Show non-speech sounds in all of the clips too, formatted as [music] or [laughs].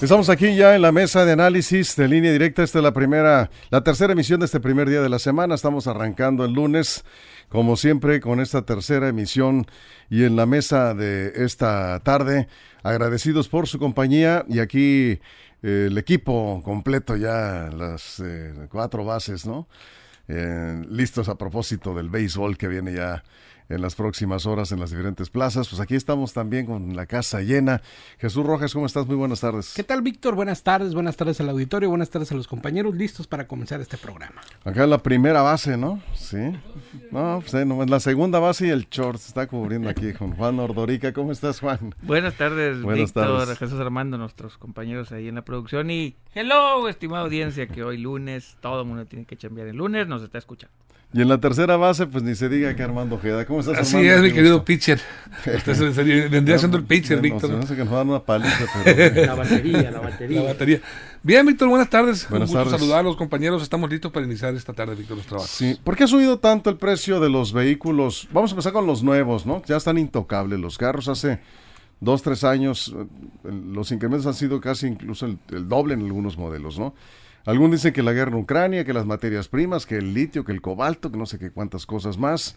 Estamos aquí ya en la mesa de análisis de línea directa. Esta es la primera, la tercera emisión de este primer día de la semana. Estamos arrancando el lunes, como siempre, con esta tercera emisión y en la mesa de esta tarde. Agradecidos por su compañía y aquí eh, el equipo completo ya, las eh, cuatro bases, ¿no? Eh, listos a propósito del béisbol que viene ya en las próximas horas en las diferentes plazas. Pues aquí estamos también con la casa llena. Jesús Rojas, ¿cómo estás? Muy buenas tardes. ¿Qué tal, Víctor? Buenas tardes, buenas tardes al auditorio, buenas tardes a los compañeros, listos para comenzar este programa. Acá la primera base, ¿no? Sí. No, pues eh, no, la segunda base y el short se está cubriendo aquí con Juan Ordorica. ¿Cómo estás, Juan? Buenas tardes, Buenas Víctor, tardes. Jesús Armando, nuestros compañeros ahí en la producción. Y hello, estimada audiencia, que hoy lunes, todo el mundo tiene que chambear el lunes, nos está escuchando. Y en la tercera base, pues ni se diga que Armando Ojeda. ¿Cómo estás, Así Armando? es, mi querido pitcher. [laughs] Usted vendría siendo el pitcher, No, Víctor. se me hace que nos dan una paliza, [laughs] pero... La batería, la batería. La batería. Bien, Víctor, buenas tardes. Buenas Un gusto tardes. saludar a los compañeros. Estamos listos para iniciar esta tarde, Víctor, los trabajos. Sí, ¿por qué ha subido tanto el precio de los vehículos? Vamos a empezar con los nuevos, ¿no? Ya están intocables. Los carros hace dos, tres años, eh, los incrementos han sido casi incluso el, el doble en algunos modelos, ¿no? Algunos dicen que la guerra en Ucrania, que las materias primas, que el litio, que el cobalto, que no sé qué cuántas cosas más.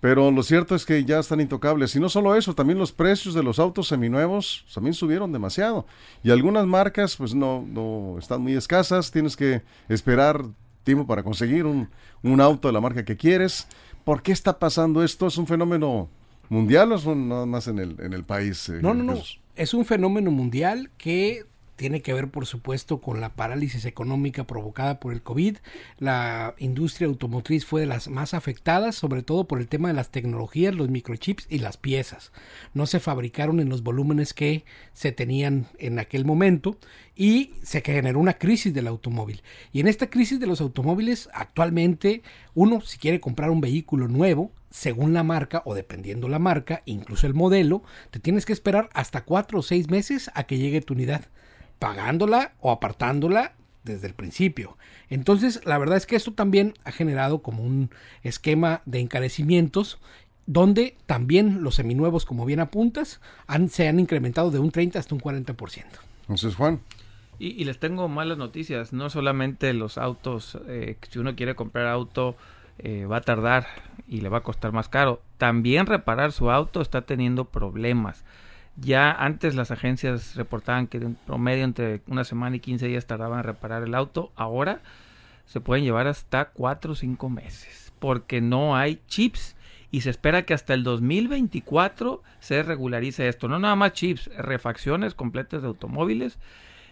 Pero lo cierto es que ya están intocables. Y no solo eso, también los precios de los autos seminuevos también subieron demasiado. Y algunas marcas, pues no, no están muy escasas. Tienes que esperar tiempo para conseguir un, un auto de la marca que quieres. ¿Por qué está pasando esto? ¿Es un fenómeno mundial o es un- nada más en el, en el país? eh, No, no, no. Es un fenómeno mundial que tiene que ver, por supuesto, con la parálisis económica provocada por el COVID. La industria automotriz fue de las más afectadas, sobre todo por el tema de las tecnologías, los microchips y las piezas. No se fabricaron en los volúmenes que se tenían en aquel momento y se generó una crisis del automóvil. Y en esta crisis de los automóviles, actualmente, uno, si quiere comprar un vehículo nuevo, según la marca o dependiendo la marca, incluso el modelo, te tienes que esperar hasta cuatro o seis meses a que llegue tu unidad, pagándola o apartándola desde el principio. Entonces, la verdad es que esto también ha generado como un esquema de encarecimientos donde también los seminuevos, como bien apuntas, han, se han incrementado de un 30 hasta un 40%. Entonces, Juan, Y, y les tengo malas noticias, no solamente los autos, eh, si uno quiere comprar auto eh, va a tardar y le va a costar más caro, también reparar su auto está teniendo problemas. Ya antes las agencias reportaban que en promedio entre una semana y 15 días tardaban en reparar el auto, ahora se pueden llevar hasta 4 o 5 meses porque no hay chips y se espera que hasta el 2024 se regularice esto. No nada más chips, refacciones completas de automóviles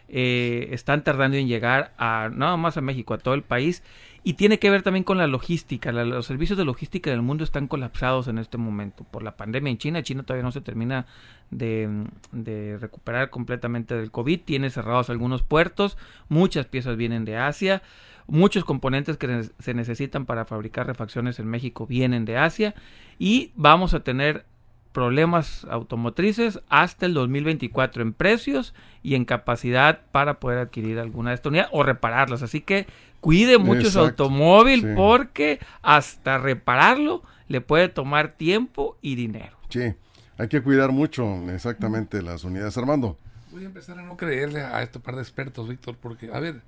eh, están tardando en llegar a nada más a México, a todo el país. Y tiene que ver también con la logística. Los servicios de logística del mundo están colapsados en este momento por la pandemia en China. China todavía no se termina de, de recuperar completamente del COVID. Tiene cerrados algunos puertos. Muchas piezas vienen de Asia. Muchos componentes que se necesitan para fabricar refacciones en México vienen de Asia. Y vamos a tener problemas automotrices hasta el 2024 en precios y en capacidad para poder adquirir alguna de estas unidades o repararlas. Así que cuide mucho su automóvil sí. porque hasta repararlo le puede tomar tiempo y dinero. sí, hay que cuidar mucho exactamente las unidades. Armando, Voy a empezar a no creerle a este par de expertos, Víctor, porque, a ver,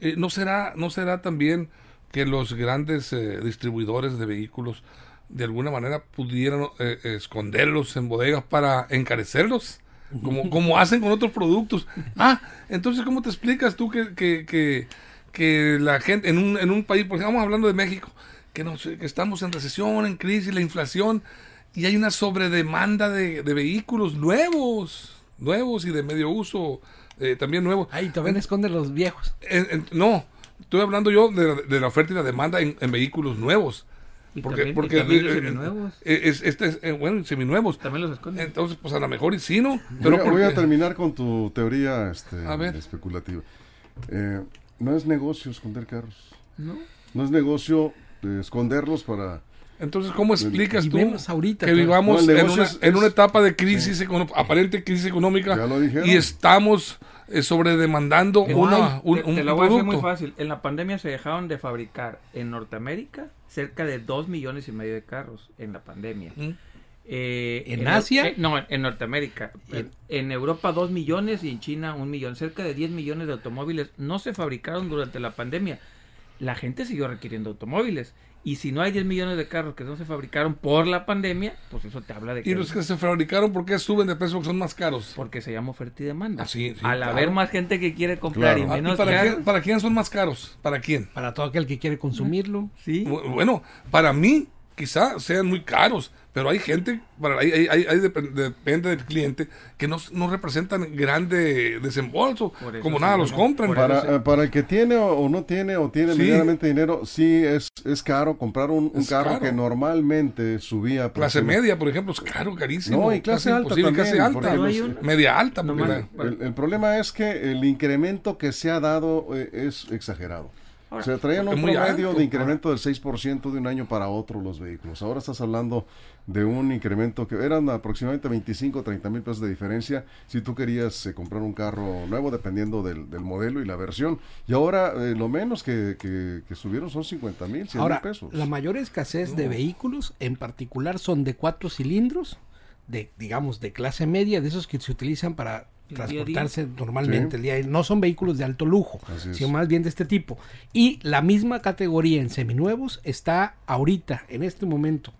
eh, ¿no, será, ¿no será también que los grandes eh, distribuidores de vehículos de alguna manera pudieran eh, esconderlos en bodegas para encarecerlos? Como, [laughs] como hacen con otros productos. Ah, entonces, ¿cómo te explicas tú que, que, que, que la gente en un, en un país, porque estamos hablando de México, que, nos, que estamos en recesión, en crisis, la inflación, y hay una sobredemanda de, de vehículos nuevos, nuevos y de medio uso, eh, también nuevos. Ahí todavía esconden los viejos. En- en- no, estoy hablando yo de, de la oferta y la demanda en, en vehículos nuevos. Y porque también- y porque también los eh, seminuevos. eh, es, este es, eh, bueno, seminuevos. También los esconden. Entonces, pues a lo mejor y sí, ¿no? Voy a, voy a terminar con tu teoría este, A ver. especulativa. Eh, no es negocio esconder carros. ¿No? No es negocio eh, esconderlos para... Entonces, ¿cómo explicas tú ahorita, que claro. vivamos No, en, una, es- en una etapa de crisis, econo- aparente crisis económica, Ya lo dijeron. y estamos eh, sobredemandando Te- una, un, te, un te la voy a hacer muy fácil. En la pandemia se dejaron de fabricar en Norteamérica cerca de 2 millones y medio de carros en la pandemia. Mm. Eh, ¿En Asia? eh, no, en Norteamérica. En, en Europa 2 millones y en China 1 millón. Cerca de 10 millones de automóviles no se fabricaron durante la pandemia. La gente siguió requiriendo automóviles. Y si no hay 10 millones de carros que no se fabricaron por la pandemia, pues eso te habla de que... Y los que se fabricaron, ¿por qué suben de precio? Porque son más caros. Porque se llama oferta y demanda. Ah, sí, sí, Al claro. haber más gente que quiere comprar Claro. y Ah, ¿y menos para, carros, quién, ¿Para quién son más caros? ¿Para quién? Para todo aquel que quiere consumirlo. sí. Bu- Bueno, para mí quizá sean muy caros, pero hay gente, para, hay, hay- hay- hay dep- depende del cliente, que no, no representan grande desembolso, como nada los compran. Para, eh, para el que tiene o, o no tiene o tiene Sí. medianamente dinero, sí es, es caro comprar un, carro caro. que normalmente subía. por Clase ejemplo, media, por ejemplo, es caro, carísimo. No, y clase alta también, clase alta, media alta. porque la- El, el problema es que el incremento que se ha dado eh, es exagerado. Ahora, sea, traían un promedio alto. de incremento del 6% de un año para otro los vehículos. Ahora estás hablando de un incremento que eran aproximadamente 25 o 30 mil pesos de diferencia si tú querías eh, comprar un carro nuevo dependiendo del, del modelo y la versión. Y ahora eh, lo menos que, que- que subieron son 50 mil, 100 mil Ahora, pesos. la mayor escasez de vehículos, en particular, son de cuatro cilindros, de digamos de clase media, de esos que se utilizan para Día día. transportarse normalmente Sí. el día a día. No son vehículos de alto lujo, Así es. sino más bien de este tipo. Y la misma categoría en seminuevos está ahorita, en este momento,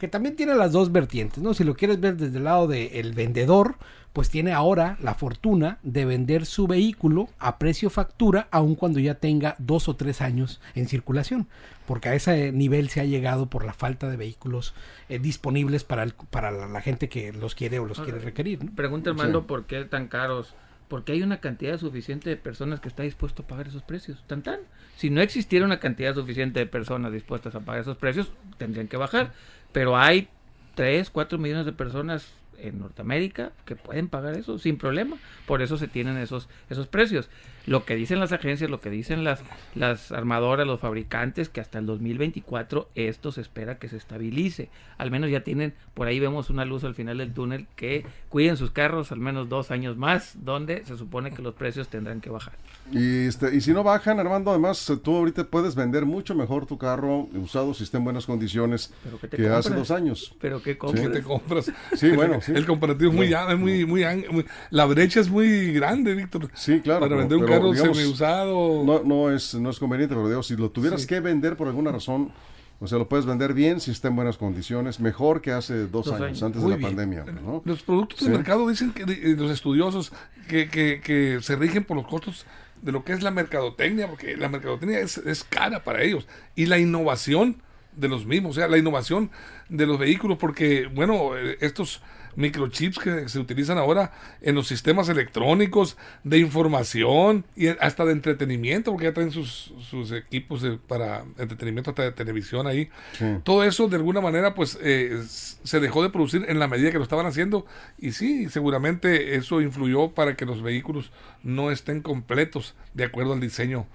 que también tiene las dos vertientes, ¿no? Si lo quieres ver desde el lado del vendedor, pues tiene ahora la fortuna de vender su vehículo a precio factura, aun cuando ya tenga dos o tres años en circulación, porque a ese nivel se ha llegado por la falta de vehículos eh, disponibles para, el- para la, la gente que los quiere o los quiere requerir. ¿no? Pregunta Armando por qué tan caros. Porque hay una cantidad suficiente de personas que está dispuesto a pagar esos precios. Tan tan. Si no existiera una cantidad suficiente de personas dispuestas a pagar esos precios, tendrían que bajar. Pero hay 3, 4 millones de personas en Norteamérica que pueden pagar eso sin problema. Por eso se tienen esos, esos precios. Lo que dicen las agencias, lo que dicen las, las armadoras, los fabricantes, que hasta el 2024 esto se espera que se estabilice. Al menos ya tienen, por ahí vemos una luz al final del túnel, que cuiden sus carros al menos dos años más, donde se supone que los precios tendrán que bajar. Y, este, y si no bajan, Armando, además tú ahorita puedes vender mucho mejor tu carro usado si está en buenas condiciones Pero ¿qué te que hace dos años. Pero qué ¿Qué compras? te compras? Sí, bueno, [laughs] sí. El comparativo es muy, muy, muy, La brecha es muy grande, Víctor. Sí, claro. Para pero- vender un pero, carro digamos, semi-usado. No, no, es, no es conveniente, pero digo, si lo tuvieras Sí. que vender por alguna razón, o sea, lo puedes vender bien si está en buenas condiciones, mejor que hace dos, Dos años, años. antes Muy de la bien. pandemia, ¿no? Los productos Sí. del mercado dicen que eh, los estudiosos que, que, que se rigen por los costos de lo que es la mercadotecnia, porque la mercadotecnia es, es cara para ellos. Y la innovación de los mismos, o sea, la innovación de los vehículos, porque, bueno, eh, estos microchips que se utilizan ahora en los sistemas electrónicos de información y hasta de entretenimiento, porque ya traen sus, sus equipos de- para entretenimiento hasta de televisión ahí. Sí. Todo eso de alguna manera pues eh, se dejó de producir en la medida que lo estaban haciendo y sí, seguramente eso influyó para que los vehículos no estén completos de acuerdo al diseño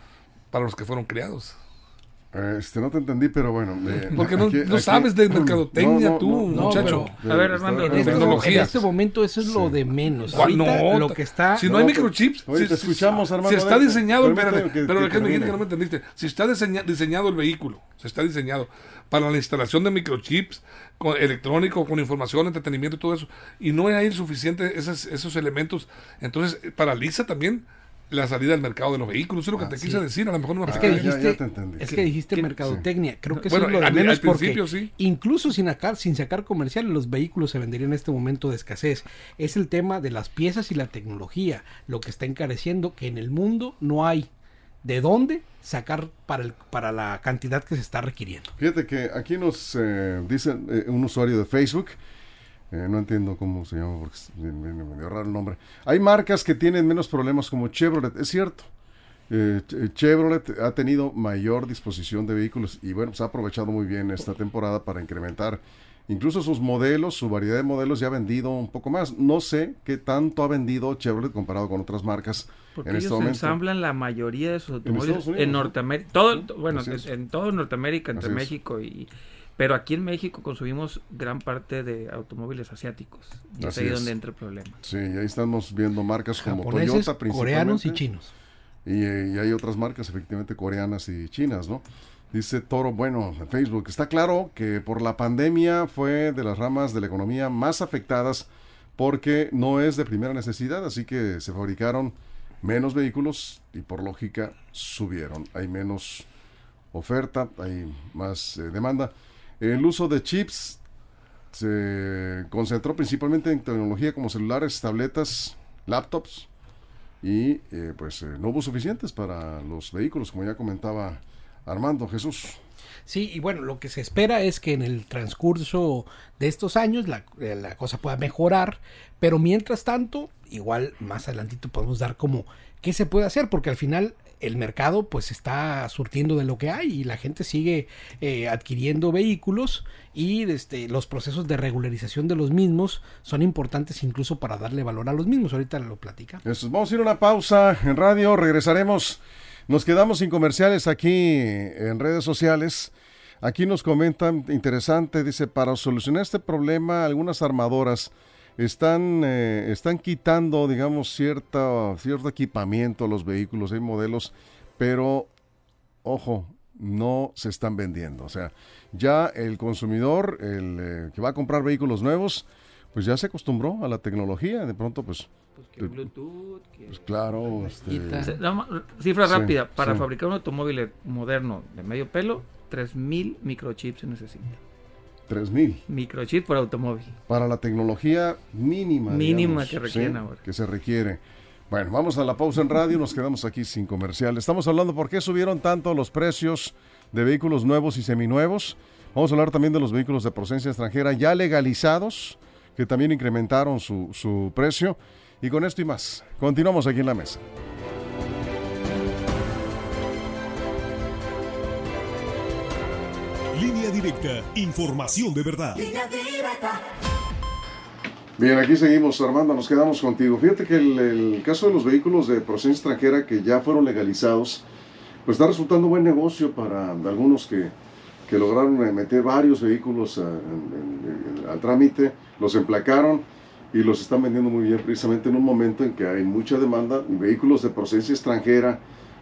para los que fueron creados. Este, no te entendí, pero bueno. eh, Porque no, aquí- no aquí- sabes de [clears throat] mercadotecnia No, no, tú, no, no, muchacho. pero- A ver, está- Armando, En este, en tecnologías. este momento eso es lo de menos. Ahorita No, lo que está... si no, hay microchips, oye, si- te si- escuchamos, si, Armando, está a ver, diseñado, espérate, que- pero que es que me dijiste termine. que no me entendiste. Si está diseña- diseñado el vehículo, se está diseñado para la instalación de microchips con, electrónico, con información, entretenimiento y todo eso, y no hay suficiente esos, esos elementos, entonces paraliza también la salida al mercado de los vehículos. Eso es lo que te quise decir, a lo mejor no me Es que dijiste, ya te entendí. es que dijiste mercadotecnia. Creo que eso Bueno, es lo de al- menos al principio porque sí. incluso sin sacar, sin sacar comerciales, los vehículos se venderían en este momento de escasez. Es el tema de las piezas y la tecnología lo que está encareciendo que en el mundo no hay de dónde sacar para, el, para la cantidad que se está requiriendo. Fíjate que aquí nos eh, dice eh, un usuario de Facebook, eh, no entiendo cómo se llama porque es bien- bien- medio raro el nombre. Hay marcas que tienen menos problemas como Chevrolet, es cierto. Eh, Chevrolet ha tenido mayor disposición de vehículos y bueno, se ha aprovechado muy bien esta temporada para incrementar incluso sus modelos, su variedad de modelos ya ha vendido un poco más. No sé qué tanto ha vendido Chevrolet comparado con otras marcas Porque en ellos este momento. ensamblan la mayoría de sus automóviles Unidos, en ¿no? Norteamérica. Todo, bueno, en todo Norteamérica, entre. México y... Pero aquí en México consumimos gran parte de automóviles asiáticos. Y es Así ahí es. donde entra el problema. Sí, y ahí estamos viendo marcas como Japoneses, Toyota coreanos y principalmente. chinos. Y, y hay otras marcas efectivamente coreanas y chinas, ¿no? Dice Toro, bueno, en Facebook, está claro que por la pandemia fue de las ramas de la economía más afectadas porque no es de primera necesidad, así que se fabricaron menos vehículos y por lógica subieron. Hay menos oferta, hay más eh, demanda. El uso de chips se concentró principalmente en tecnología como celulares, tabletas, laptops y eh, pues eh, no hubo suficientes para los vehículos, como ya comentaba Armando Jesús. Sí, y bueno, lo que se espera es que en el transcurso de estos años la, eh, la cosa pueda mejorar, pero mientras tanto, igual más adelantito podemos dar como qué se puede hacer, porque al final el mercado pues está surtiendo de lo que hay y la gente sigue eh, adquiriendo vehículos y este, los procesos de regularización de los mismos son importantes incluso para darle valor a los mismos. Ahorita lo platica. Vamos a ir a una pausa en radio, regresaremos. Nos quedamos sin comerciales aquí en redes sociales. Aquí nos comentan, interesante, dice, para solucionar este problema, algunas armadoras están, eh, están quitando, digamos, cierta, cierto equipamiento a los vehículos, hay modelos, pero, ojo, no se están vendiendo. O sea, ya el consumidor, el eh, que va a comprar vehículos nuevos, pues ya se acostumbró a la tecnología, de pronto, pues, Pues que Bluetooth, que... pues claro, este, Cifra Sí, rápida, para sí. fabricar un automóvil moderno de medio pelo, 3000 microchips se necesita. 3000. Microchip por automóvil. para la tecnología mínima. Mínima digamos, que requieren ¿sí? ahora. Que se requiere. Bueno, vamos a la pausa en radio, nos quedamos aquí sin comercial. Estamos hablando por qué subieron tanto los precios de vehículos nuevos y seminuevos. Vamos a hablar también de los vehículos de procedencia extranjera ya legalizados, que también incrementaron su, su precio. Y con esto y más, continuamos aquí en la mesa. Directa, información de verdad. Bien, aquí seguimos, Armando, nos quedamos contigo. Fíjate que el, caso de los vehículos de procedencia extranjera que ya fueron legalizados, pues está resultando buen negocio para algunos que, que lograron meter varios vehículos al trámite, los emplacaron y los están vendiendo muy bien precisamente en un momento en que hay mucha demanda vehículos de procedencia extranjera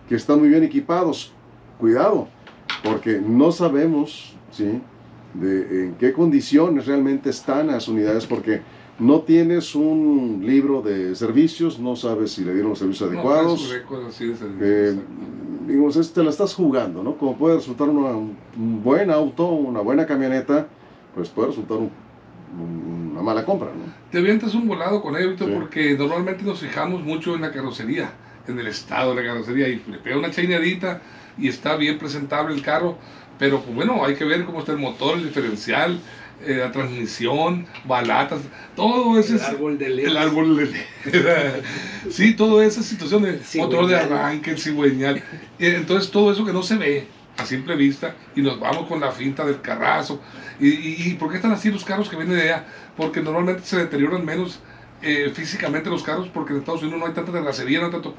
que están muy bien equipados. Cuidado, porque no sabemos, ¿sí? de en qué condiciones realmente están las unidades, porque no tienes un libro de servicios, no sabes si le dieron los servicios No, adecuados. Eh, digamos, es- te la estás jugando, ¿no? Como puede resultar una- un buen auto, una buena camioneta, pues puede resultar un- un- una mala compra, ¿no? Te avientas un volado con Sí. porque normalmente nos fijamos mucho en la carrocería, en el estado de la carrocería, y le pega una chaineadita y está bien presentable el carro, pero pues bueno, hay que ver cómo está el motor, el diferencial, eh, la transmisión, balatas, todo ese... es- de El árbol de [laughs] Sí, toda esa situación de motor de Cigüeñal. arranque, el cigüeñal. Eh, Entonces, todo eso que no se ve a simple vista y nos vamos con la finta del carrazo. ¿Y, y, y por qué están así los carros que vienen de allá? Porque normalmente se deterioran menos eh, físicamente los carros porque en Estados Unidos no hay tanta terracería, no hay tanto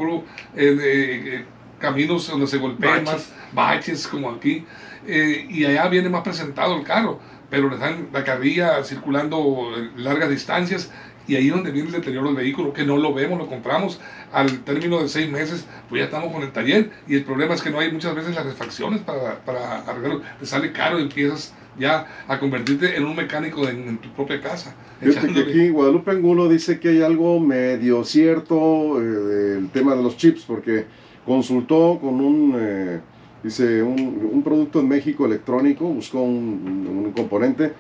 eh, eh, eh, caminos donde se golpean Baches. más, baches como aquí. Eh, y allá viene más presentado el carro, pero le dan la carrilla circulando largas distancias y ahí es donde viene el deterioro del vehículo, que no lo vemos, lo compramos al término de seis meses, pues ya estamos con el taller y el problema es que no hay muchas veces las refacciones para, para arreglarlo, te sale caro y empiezas ya a convertirte en un mecánico de- en tu propia casa. Fíjate que aquí Guadalupe Angulo dice que hay algo medio cierto eh, del tema de los chips, porque consultó con un, eh, dice, un, producto en México electrónico, buscó un, componente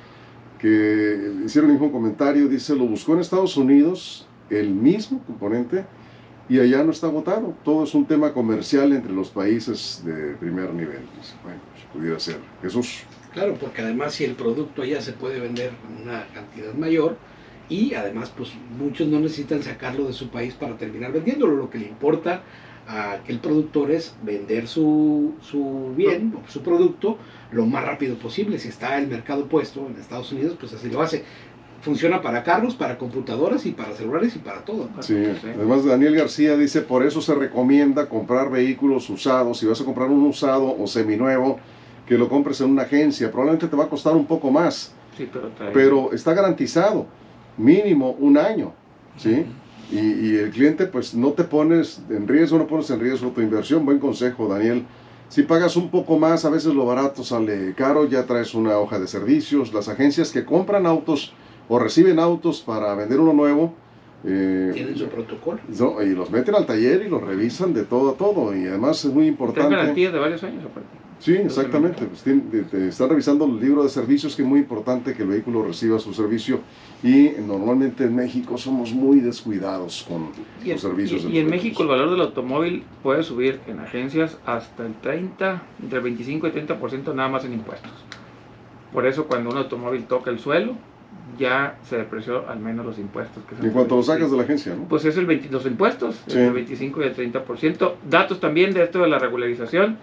que hicieron el mismo comentario, dice, lo buscó en Estados Unidos, el mismo componente, y allá no está agotado. Todo es un tema comercial entre los países de primer nivel. Bueno, pues, pudiera ser. Jesús. Claro, porque además si el producto ya se puede vender una cantidad mayor, y además pues muchos no necesitan sacarlo de su país para terminar vendiéndolo, lo que le importa a aquel productor es vender su, su bien, su producto, lo más rápido posible. Si está el mercado puesto en Estados Unidos, pues así lo hace. Funciona para carros, para computadoras y para celulares y para todo. Sí. Además, Daniel García dice, por eso se recomienda comprar vehículos usados. Si vas a comprar un usado o seminuevo, que lo compres en una agencia. Probablemente te va a costar un poco más, Sí, pero, trae- pero está garantizado, mínimo un año. ¿sí? Y, y el cliente, pues no te pones en riesgo, no pones en riesgo tu inversión. Buen consejo, Daniel. Si pagas un poco más, a veces lo barato sale caro, ya traes una hoja de servicios. Las agencias que compran autos o reciben autos para vender uno nuevo, eh, Tienen su protocolo. no, y los meten al taller y los revisan de todo a todo. Y además es muy importante. garantías de varios años aparte. Sí, exactamente. Pues, tiene- te- te están revisando el libro de servicios, que es muy importante que el vehículo reciba su servicio. Y normalmente en México somos muy descuidados con Y los servicios. y- y en México el valor del automóvil puede subir en agencias hasta el 30, entre el 25 y 30% nada más en impuestos. Por eso cuando un automóvil toca el suelo, ya se depreció al menos los impuestos. Que son En cuanto lo sacas de la agencia, ¿no? Pues es el 20 los impuestos, Sí. entre el 25 y el 30%. Datos también de esto de la regularización.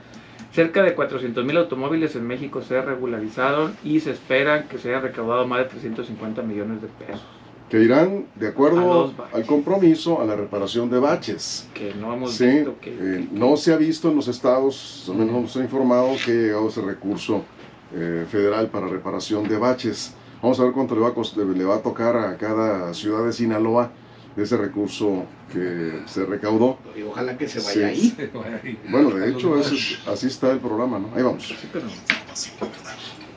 Cerca de 400 mil automóviles en México se regularizaron y se espera que se haya recaudado más de 350 millones de pesos. Que irán de acuerdo al compromiso a la reparación de baches. Que no hemos Sí, visto que, eh, que- no se ha visto en los estados, al menos no se ha informado que ha llegado ese recurso eh, federal para reparación de baches. Vamos a ver cuánto le va, a cost- le va a tocar a cada ciudad de Sinaloa de ese recurso que se recaudó. Y ojalá que se vaya Sí. ahí. Bueno, de hecho, es- así está el programa, ¿no? Ahí vamos. Sí, pero-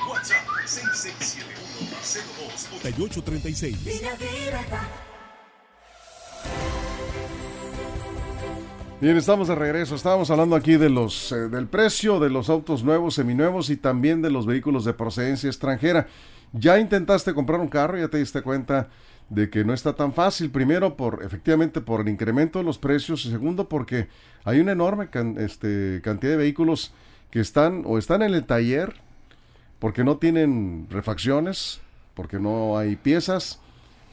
WhatsApp 6671-028836. Bien, estamos de regreso. Estábamos hablando aquí de los eh, del precio de los autos nuevos, seminuevos y también de los vehículos de procedencia extranjera. ¿Ya intentaste comprar un carro? ¿Ya te diste cuenta de que no está tan fácil? Primero, por efectivamente por el incremento de los precios y segundo, porque hay una enorme este, cantidad de vehículos que están o están en el taller porque no tienen refacciones, porque no hay piezas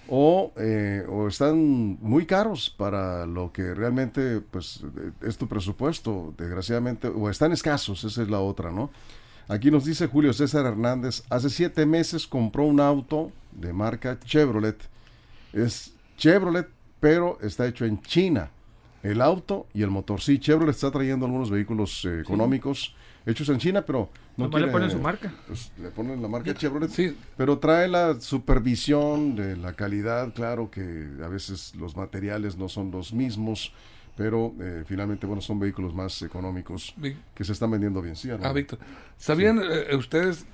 o, eh, o están muy caros para lo que realmente pues eh, es tu presupuesto, desgraciadamente, o están escasos, esa es la otra, ¿no? Aquí nos dice Julio César Hernández, hace siete meses compró un auto de marca Chevrolet, es Chevrolet, pero está hecho en China, el auto y el motor. Sí, Chevrolet está trayendo algunos vehículos eh, económicos hechos en China, pero no le ponen su marca. pues, le ponen la marca Chevrolet. Sí, Pero trae la supervisión de la calidad, claro que a veces los materiales no son los mismos, pero eh, finalmente, bueno, son vehículos más económicos que se están vendiendo bien, ¿sí? Armando? Ah, Víctor. ¿Sabían eh, ustedes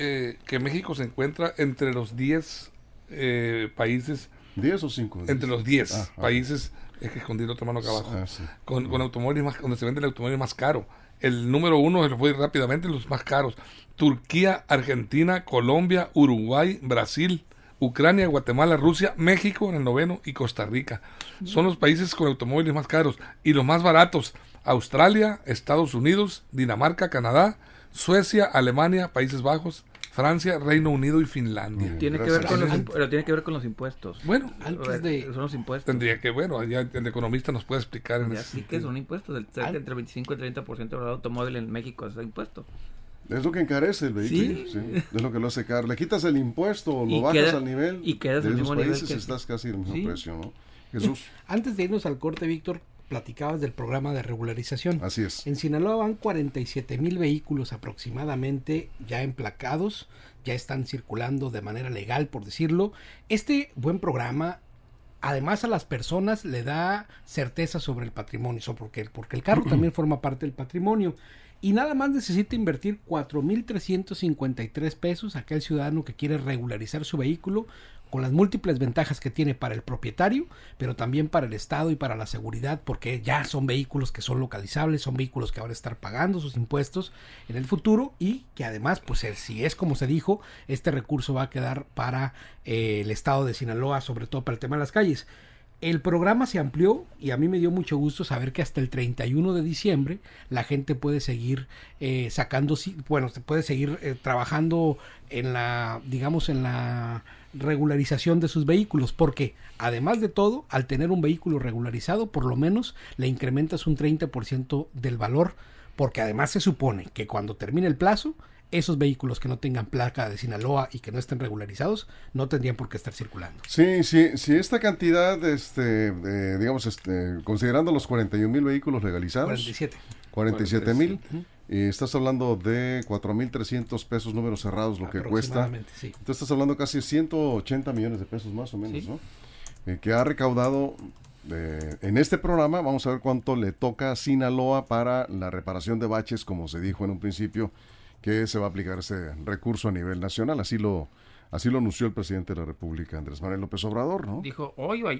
eh, que México se encuentra entre los 10 eh, países, ¿10 o 5? entre los 10 Ah, países, es que escondí la otra mano acá abajo, Ah, sí. con, con automóviles más, donde se vende el automóvil más caro? El número uno, se lo voy rápidamente, los más caros. Turquía, Argentina, Colombia, Uruguay, Brasil, Ucrania, Guatemala, Rusia, México en el noveno y Costa Rica. Son los países con automóviles más caros. Y los más baratos, Australia, Estados Unidos, Dinamarca, Canadá, Suecia, Alemania, Países Bajos, Francia, Reino Unido y Finlandia. Tiene que ver con los, pero tiene que ver con los impuestos. Bueno, Antes de, Son los impuestos. tendría que, bueno, ya el economista nos puede explicar en Ya ese sí que son impuestos. El, cerca entre 25 y 30% del automóvil en México es impuesto. Es lo que encarece el vehículo, Sí. sí, es lo que lo hace caro. Le quitas el impuesto o lo Y bajas queda- al nivel y quedas de al mismo nivel países que- estás casi al mismo Sí. precio, ¿no? Jesús, antes de irnos al corte, Víctor, platicabas del programa de regularización. así es. En Sinaloa van 47 mil vehículos aproximadamente ya emplacados, ya están circulando de manera legal, por decirlo. Este buen programa, además a las personas le da certeza sobre el patrimonio, porque, porque el carro [clears throat] también forma parte del patrimonio. Y nada más necesita invertir 4.353 pesos aquel ciudadano que quiere regularizar su vehículo con las múltiples ventajas que tiene para el propietario, pero también para el Estado y para la seguridad, porque ya son vehículos que son localizables, son vehículos que van a estar pagando sus impuestos en el futuro y que además, pues eh, si es como se dijo, este recurso va a quedar para eh, el Estado de Sinaloa, sobre todo para el tema de las calles. El programa se amplió y a mí me dio mucho gusto saber que hasta el 31 de diciembre la gente puede seguir eh, sacando, bueno, puede seguir trabajando en la, digamos, en la regularización de sus vehículos, porque además de todo, al tener un vehículo regularizado, por lo menos le incrementas un 30% del valor, porque además se supone que cuando termine el plazo, esos vehículos que no tengan placa de Sinaloa y que no estén regularizados no tendrían por qué estar circulando. Sí, sí, si esta cantidad, este, digamos, este, considerando los 41 mil vehículos legalizados, 47. 47 mil, y estás hablando de 4.300 pesos números cerrados lo que cuesta. Sí. Entonces estás hablando casi 180 millones de pesos más o menos, ¿no? Eh, que ha recaudado eh, en este programa. Vamos a ver cuánto le toca a Sinaloa para la reparación de baches, como se dijo en un principio que se va a aplicar ese recurso a nivel nacional. Así lo, así lo anunció el presidente de la República, Andrés Manuel López Obrador, ¿no? Dijo, hoy o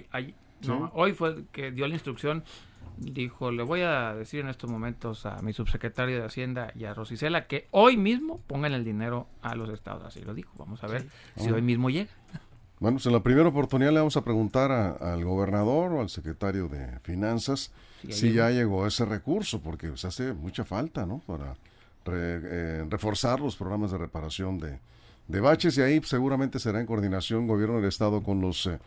no, hoy fue que dio la instrucción, dijo, le voy a decir en estos momentos a mi subsecretario de Hacienda y a Rosicela que hoy mismo pongan el dinero a los estados. Así lo dijo. Vamos a ver si hoy mismo llega. Bueno, pues en la primera oportunidad le vamos a preguntar al gobernador o al secretario de Finanzas si ya llegó ese recurso, porque se pues, hace mucha falta, ¿no? Para eh, reforzar los programas de reparación de, de, baches y ahí seguramente será en coordinación gobierno del estado con los eh,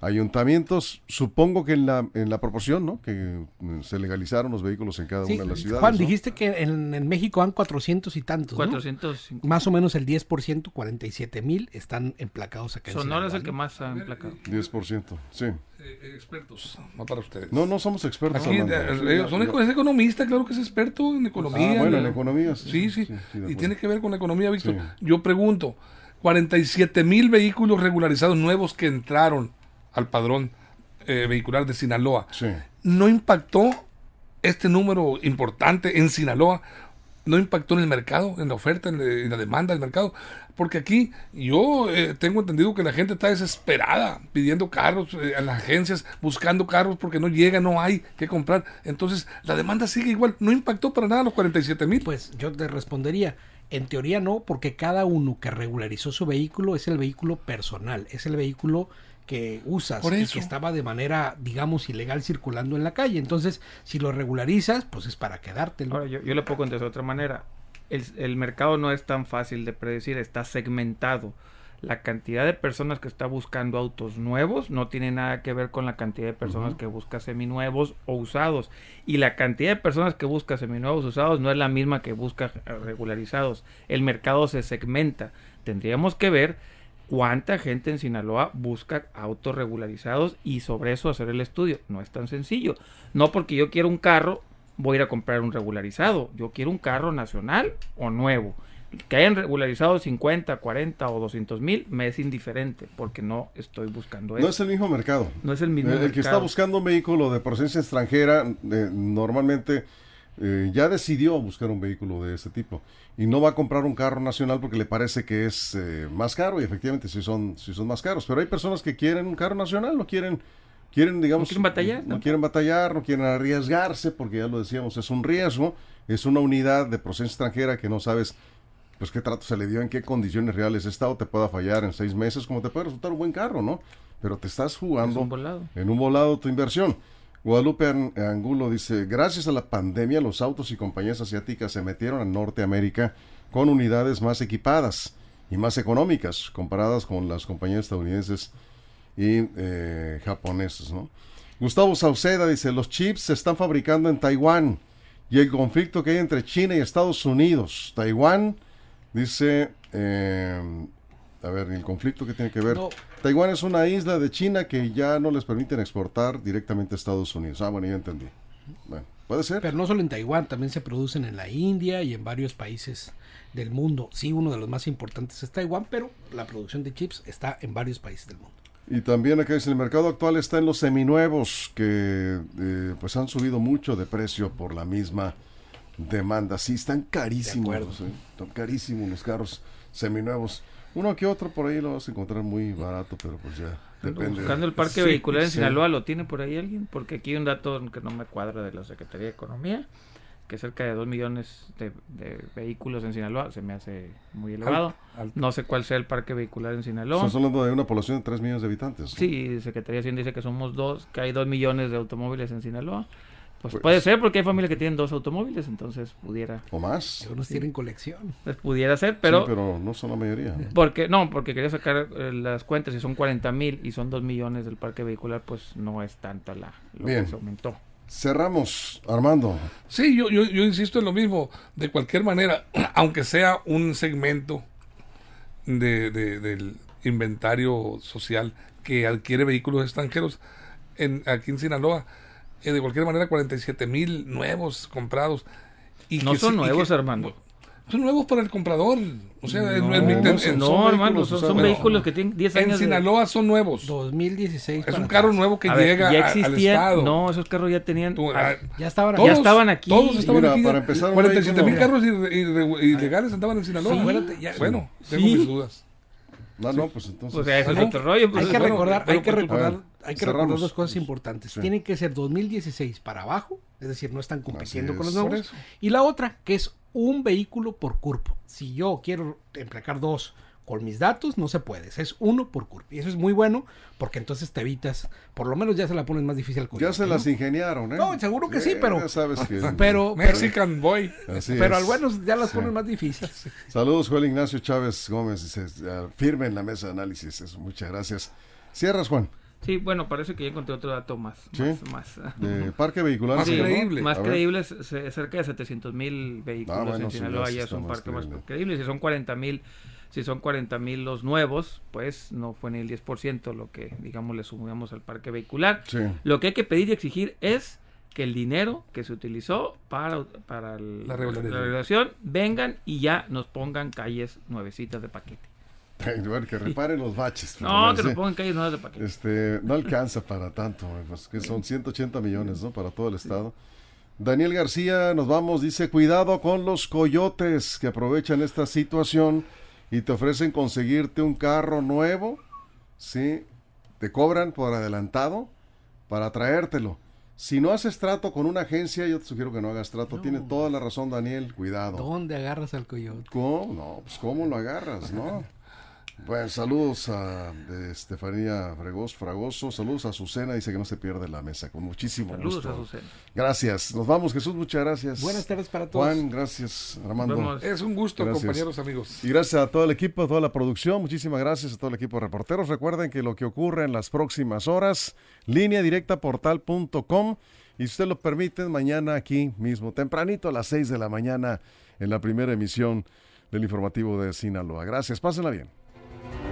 ayuntamientos, supongo que en la, en la proporción, ¿no? Que mm, se legalizaron los vehículos en cada una de las ciudades. Juan, dijiste que en, México han 400 y tantos, 400. Más o menos el 10%, 47 mil, están emplacados acá en Sonora es el que más ha emplacado. 10%, sí. Eh, expertos, no para ustedes. No, no somos expertos. Aquí, eh, son, es economista, claro que es experto en economía. Ah, bueno, en economía. Sí, sí. y tiene que ver con la economía, visto. Yo pregunto, 47 mil vehículos regularizados nuevos que entraron al padrón eh, vehicular de Sinaloa. ¿No impactó este número importante en Sinaloa? ¿No impactó en el mercado, en la oferta, en, la demanda del mercado? Porque aquí yo eh, tengo entendido que la gente está desesperada pidiendo carros eh, en las agencias, buscando carros porque no llega, no hay que comprar. Entonces la demanda sigue igual. ¿No impactó para nada los 47 mil? Pues yo te respondería. En teoría no, porque cada uno que regularizó su vehículo es el vehículo personal, es el vehículo que usas y que estaba de manera, digamos, ilegal circulando en la calle. Entonces, si lo regularizas, pues es para quedártelo. Ahora, yo, yo le puedo contestar de otra manera. El, el, mercado no es tan fácil de predecir, está segmentado. La cantidad de personas que está buscando autos nuevos no tiene nada que ver con la cantidad de personas que busca seminuevos o usados. Y la cantidad de personas que busca seminuevos usados no es la misma que busca regularizados. El mercado se segmenta. Tendríamos que ver cuánta gente en Sinaloa busca autos regularizados y sobre eso hacer el estudio. No es tan sencillo. No porque yo quiero un carro, voy a ir a comprar un regularizado. Yo quiero un carro nacional o nuevo. Que hayan regularizado 50, 40 o 200 mil me es indiferente porque no estoy buscando eso. No es el mismo mercado. No es el mismo el, que está buscando un vehículo de procedencia extranjera eh, normalmente eh, ya decidió buscar un vehículo de ese tipo. Y no va a comprar un carro nacional porque le parece que es eh, más caro. Y efectivamente si son si son más caros. Pero hay personas que quieren un carro nacional no quieren quieren digamos no quieren batallar no, quieren batallar no quieren arriesgarse porque ya lo decíamos es un riesgo es una unidad de procedencia extranjera que no sabes pues qué trato se le dio en qué condiciones reales está o te pueda fallar en seis meses como te puede resultar un buen carro no pero te estás jugando en un volado tu inversión Guadalupe Angulo dice, gracias a la pandemia los autos y compañías asiáticas se metieron a Norteamérica con unidades más equipadas y más económicas comparadas con las compañías estadounidenses y eh, japonesas. Gustavo Sauceda dice, los chips se están fabricando en Taiwán y el conflicto que hay entre China y Estados Unidos. Taiwán, dice, eh, a ver, el conflicto que tiene que ver. Taiwán es una isla de China que ya no les permiten exportar directamente a Estados Unidos. Ah, bueno, ya entendí. Bueno, puede ser. Pero no solo en Taiwán, también se producen en la India y en varios países del mundo. Sí, uno de los más importantes es Taiwán, pero la producción de chips está en varios países del mundo. Y también acá dice, el mercado actual está en los seminuevos, que eh, pues han subido mucho de precio por la misma demanda. Sí, están carísimos. ¿eh? Están carísimos los carros seminuevos. Uno que otro por ahí lo vas a encontrar muy barato, pero pues ya depende. Buscando el parque vehicular en Sinaloa, ¿lo tiene por ahí alguien? Porque aquí hay un dato que no me cuadra de la Secretaría de Economía. que cerca de 2 millones de, de vehículos en Sinaloa, se me hace muy elevado. No sé cuál sea el parque vehicular en Sinaloa. Estamos hablando de una población de 3 millones de habitantes. ¿no? Sí, Secretaría de Hacienda dice que somos dos, que hay 2 millones de automóviles en Sinaloa. Pues, Pues- puede ser porque hay familias que tienen dos automóviles, entonces pudiera O más. Algunos tienen colección. pues pudiera ser, pero, Sí, pero no son la mayoría. porque no, porque quería sacar eh, las cuentas, si son 40 mil y son 2 millones del parque vehicular, pues no es tanta la lo Bien. que se aumentó. Cerramos, Armando. Sí, yo, yo, yo insisto en lo mismo. De cualquier manera, [clears throat] aunque sea un segmento de, de- del inventario social que adquiere vehículos extranjeros en, aquí en Sinaloa, eh, de cualquier manera 47 mil nuevos comprados. Y No que son sí- nuevos, que- Armando. Son nuevos para el comprador. O sea, en- No, en, en- no en- son- No, son hermano, vehículos son, Bueno, vehículos que tienen 10 en años. de- Sinaloa son nuevos. 2016. Es un carro atrás. nuevo que A ver, llega ya a- al existían. Estado. No, esos carros ya tenían. Tú, ah, ah, Ya estaban Todos, Ya estaban aquí. Todos estaban Mira, aquí. para empezar, un 47 mil carros ilegales andaban en Sinaloa. Sí. Acuérdate, ya. Bueno, tengo mis dudas. No, no, pues entonces. o sea, ese es otro rollo. pues, Hay que bueno, recordar, hay que recordar, ver, hay que recordar cerramos. dos cosas importantes. Sí. Tienen que ser 2016 para abajo, es decir, no están compitiendo con los es. Por nuevos. eso. Y la otra, que es un vehículo por curpo. Si yo quiero emplacar dos con mis datos, no se puede. Es uno por curpo. Y eso es muy bueno porque entonces te evitas, por lo menos ya se la pones más difícil al Ya coyote, se ¿no? las ingeniaron, ¿eh? No, seguro que sí, pero- Ya sabes que. Pero, pero, Mexican Boy. así pero es. al menos ya las Sí. pones más difíciles. [laughs] Saludos, Juan Ignacio Chávez Gómez. Dice, ah, firme en la mesa de análisis. Eso, muchas gracias. Cierras, Juan. Sí, bueno, parece que ya encontré otro dato más. Sí. Más, más, De Parque Vehicular. Más Sí, ¿no? creíble. Más creíble, cerca de 700 mil vehículos Ah, bueno, en Sinaloa ya es un parque más creíble. creíble. Si son 40 mil, si son 40 mil los nuevos, pues no fue ni el 10% lo que, digamos, le sumamos al parque vehicular. Sí. Lo que hay que pedir y exigir es que el dinero que se utilizó para, para el- La regularización vengan y ya nos pongan calles nuevecitas de paquete. Bueno, que reparen los baches. No, que sí. nos pongan calles nuevas de paquete. Este, no alcanza para tanto, pues que son 180 millones, ¿no? Para todo el estado. Daniel García, nos vamos, dice, cuidado con los coyotes que aprovechan esta situación y te ofrecen conseguirte un carro nuevo, ¿sí? Te cobran por adelantado para traértelo. Si no haces trato con una agencia, yo te sugiero que no hagas trato. No. Tiene toda la razón, Daniel, cuidado. ¿Dónde agarras al coyote? ¿Cómo? No, pues cómo lo agarras, ¿no? Bueno, saludos a Estefanía Fregos, Fragoso, saludos a Azucena, dice que no se pierde la mesa, con muchísimo Saludos gusto. a Azucena. Gracias, nos vamos Jesús, muchas gracias. Buenas tardes para todos. Juan, gracias Armando. Es un gusto, Gracias. compañeros amigos. Y gracias a todo el equipo, a toda la producción, muchísimas gracias a todo el equipo de reporteros. Recuerden que lo que ocurre en las próximas horas, línea directa portal.com y si usted lo permite, mañana aquí mismo, tempranito a las 6 de la mañana en la primera emisión del informativo de Sinaloa. Gracias, pásenla bien. Thank you.